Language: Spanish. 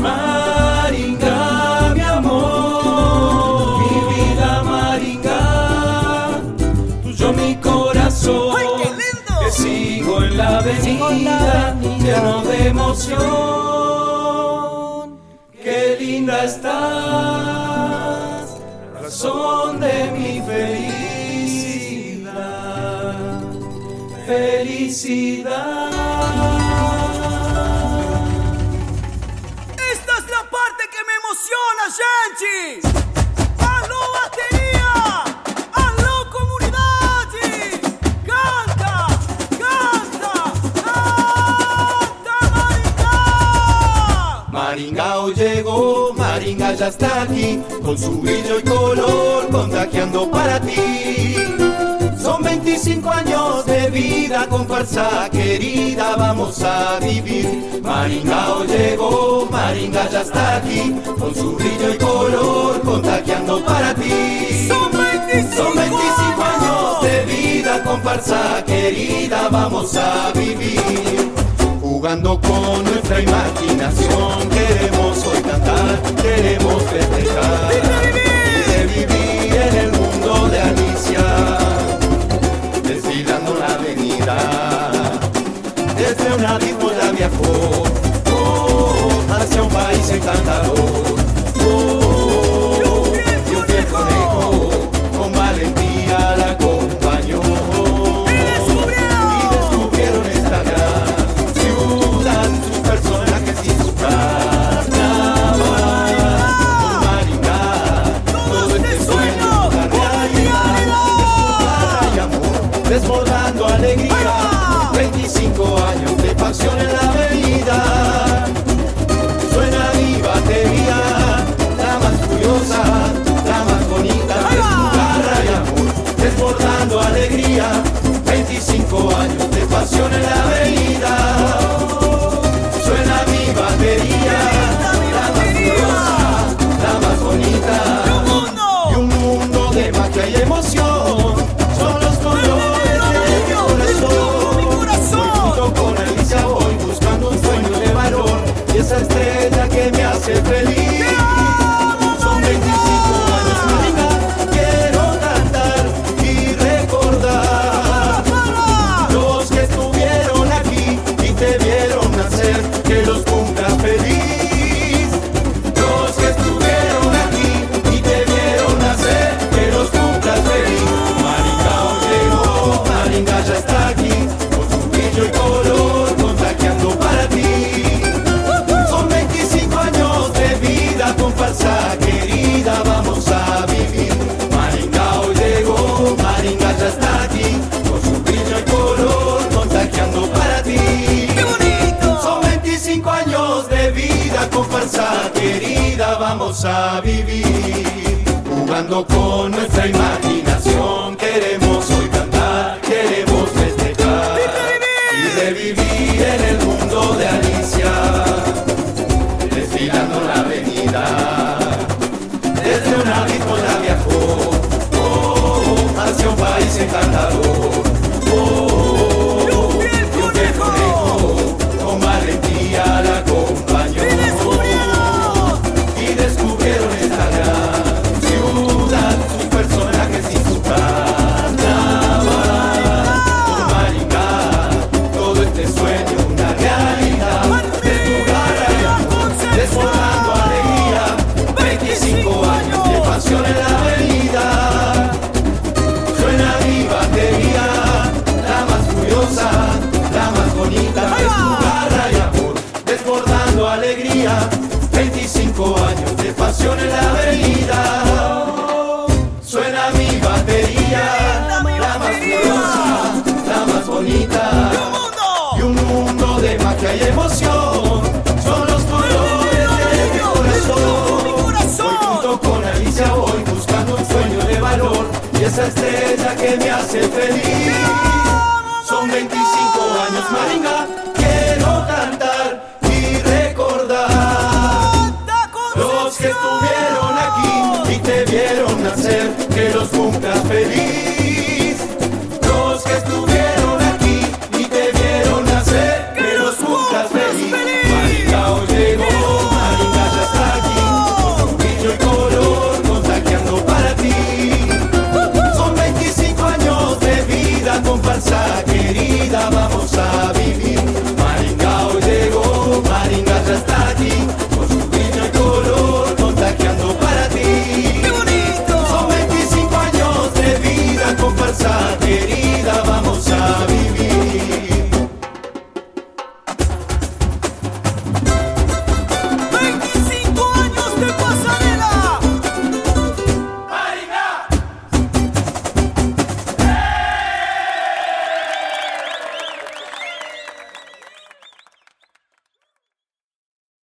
Maringa, mi amor, mi vida Maringa, tuyo mi corazón, ¡Ay, qué lindo! te sigo en la avenida, lleno de emoción. Qué linda estás, razón de mi felicidad, felicidad. Emociona, Yanchis! ¡Aló, batería! ¡Aló, comunidad! ¡Canta! ¡Canta! ¡Canta, Maringa! Maringao llegó, Maringa ya está aquí, con su brillo y color contagiando para ti. Son 25 años de vida con farsa querida, vamos a vivir. Maringao llegó, Maringa ya está aquí, con su brillo y color contagiando para ti. ¡Son 25! Son 25 años de vida con farsa querida, vamos a vivir. Jugando con nuestra imaginación, desfilando la avenida. Desde una disco ya viajó, oh, hacia un país encantador. Amor, desbordando que me hace feliz a vivir. Jugando con nuestra imaginación, la más bonita de tu garra y amor, desbordando alegría, 25 años de pasión en la avenida. Suena mi batería, la más curiosa, la más bonita, y un mundo de magia y emoción, son los colores de mi corazón. Hoy junto con Alicia voy buscando un sueño de valor. Y esa estrella que me hace feliz. Son 25 años, Maringa, quiero cantar y recordar los que estuvieron aquí y te vieron nacer, que los cumpla feliz. querida, vamos a vivir.